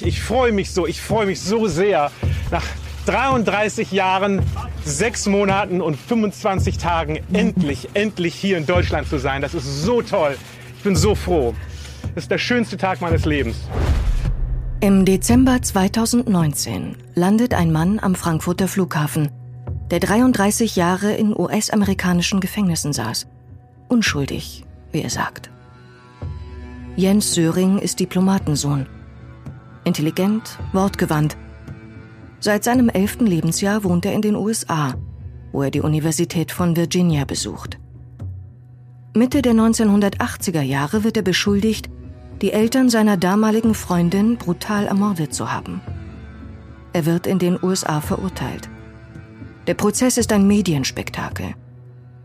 Ich freue mich so, ich freue mich so sehr, nach 33 Jahren, 6 Monaten und 25 Tagen endlich, endlich hier in Deutschland zu sein. Das ist so toll. Ich bin so froh. Das ist der schönste Tag meines Lebens. Im Dezember 2019 landet ein Mann am Frankfurter Flughafen, der 33 Jahre in US-amerikanischen Gefängnissen saß. Unschuldig, wie er sagt. Jens Söring ist Diplomatensohn. Intelligent, wortgewandt. Seit seinem elften Lebensjahr wohnt er in den USA, wo er die Universität von Virginia besucht. Mitte der 1980er Jahre wird er beschuldigt, die Eltern seiner damaligen Freundin brutal ermordet zu haben. Er wird in den USA verurteilt. Der Prozess ist ein Medienspektakel.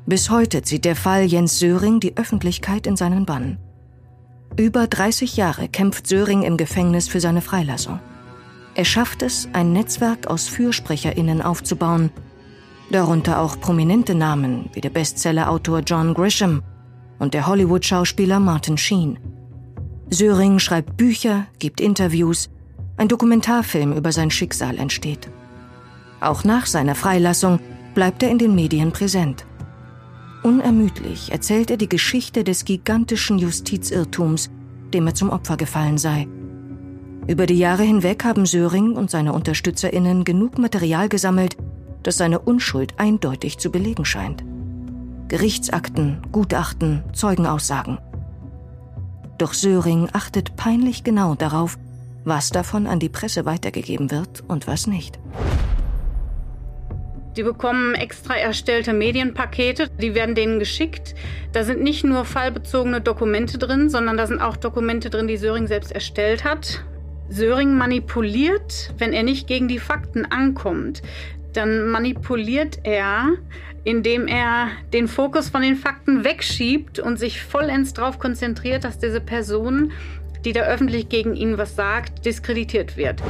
Bis heute zieht der Fall Jens Söring die Öffentlichkeit in seinen Bann. Über 30 Jahre kämpft Söring im Gefängnis für seine Freilassung. Er schafft es, ein Netzwerk aus FürsprecherInnen aufzubauen, darunter auch prominente Namen wie der Bestsellerautor John Grisham und der Hollywood-Schauspieler Martin Sheen. Söring schreibt Bücher, gibt Interviews, ein Dokumentarfilm über sein Schicksal entsteht. Auch nach seiner Freilassung bleibt er in den Medien präsent. Unermüdlich erzählt er die Geschichte des gigantischen Justizirrtums, dem er zum Opfer gefallen sei. Über die Jahre hinweg haben Söring und seine Unterstützerinnen genug Material gesammelt, das seine Unschuld eindeutig zu belegen scheint. Gerichtsakten, Gutachten, Zeugenaussagen – doch Söring achtet peinlich genau darauf, was davon an die Presse weitergegeben wird und was nicht. Die bekommen extra erstellte Medienpakete, die werden denen geschickt. Da sind nicht nur fallbezogene Dokumente drin, sondern da sind auch Dokumente drin, die Söring selbst erstellt hat. Söring manipuliert, wenn er nicht gegen die Fakten ankommt. Dann manipuliert er indem er den Fokus von den Fakten wegschiebt und sich vollends darauf konzentriert, dass diese Person, die da öffentlich gegen ihn was sagt, diskreditiert wird.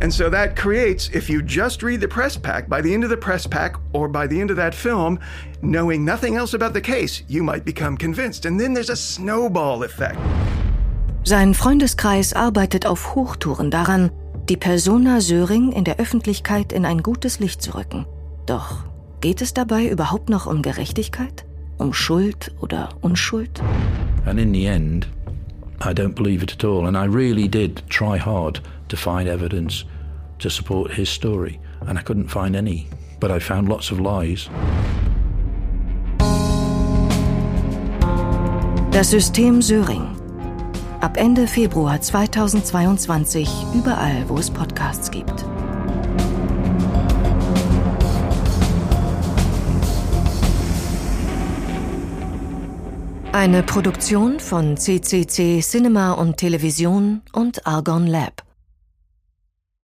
And so that creates, if you just read the press pack, by the end of the press pack or by the end of that film, knowing nothing else about the case, you might become convinced. And then there's a snowball effect. Sein Freundeskreis arbeitet auf Hochtouren daran, die Persona Söring in der Öffentlichkeit in ein gutes Licht zu rücken. Doch Geht es dabei überhaupt noch um Gerechtigkeit? Um Schuld oder Unschuld? And in the end, I don't believe it at all. And I really did try hard to find evidence to support his story. And I couldn't find any. But I found lots of lies. Das System Söring. Ab Ende Februar 2022 überall, wo es Podcasts gibt. Eine Produktion von CCC Cinema und Television und Argon Lab.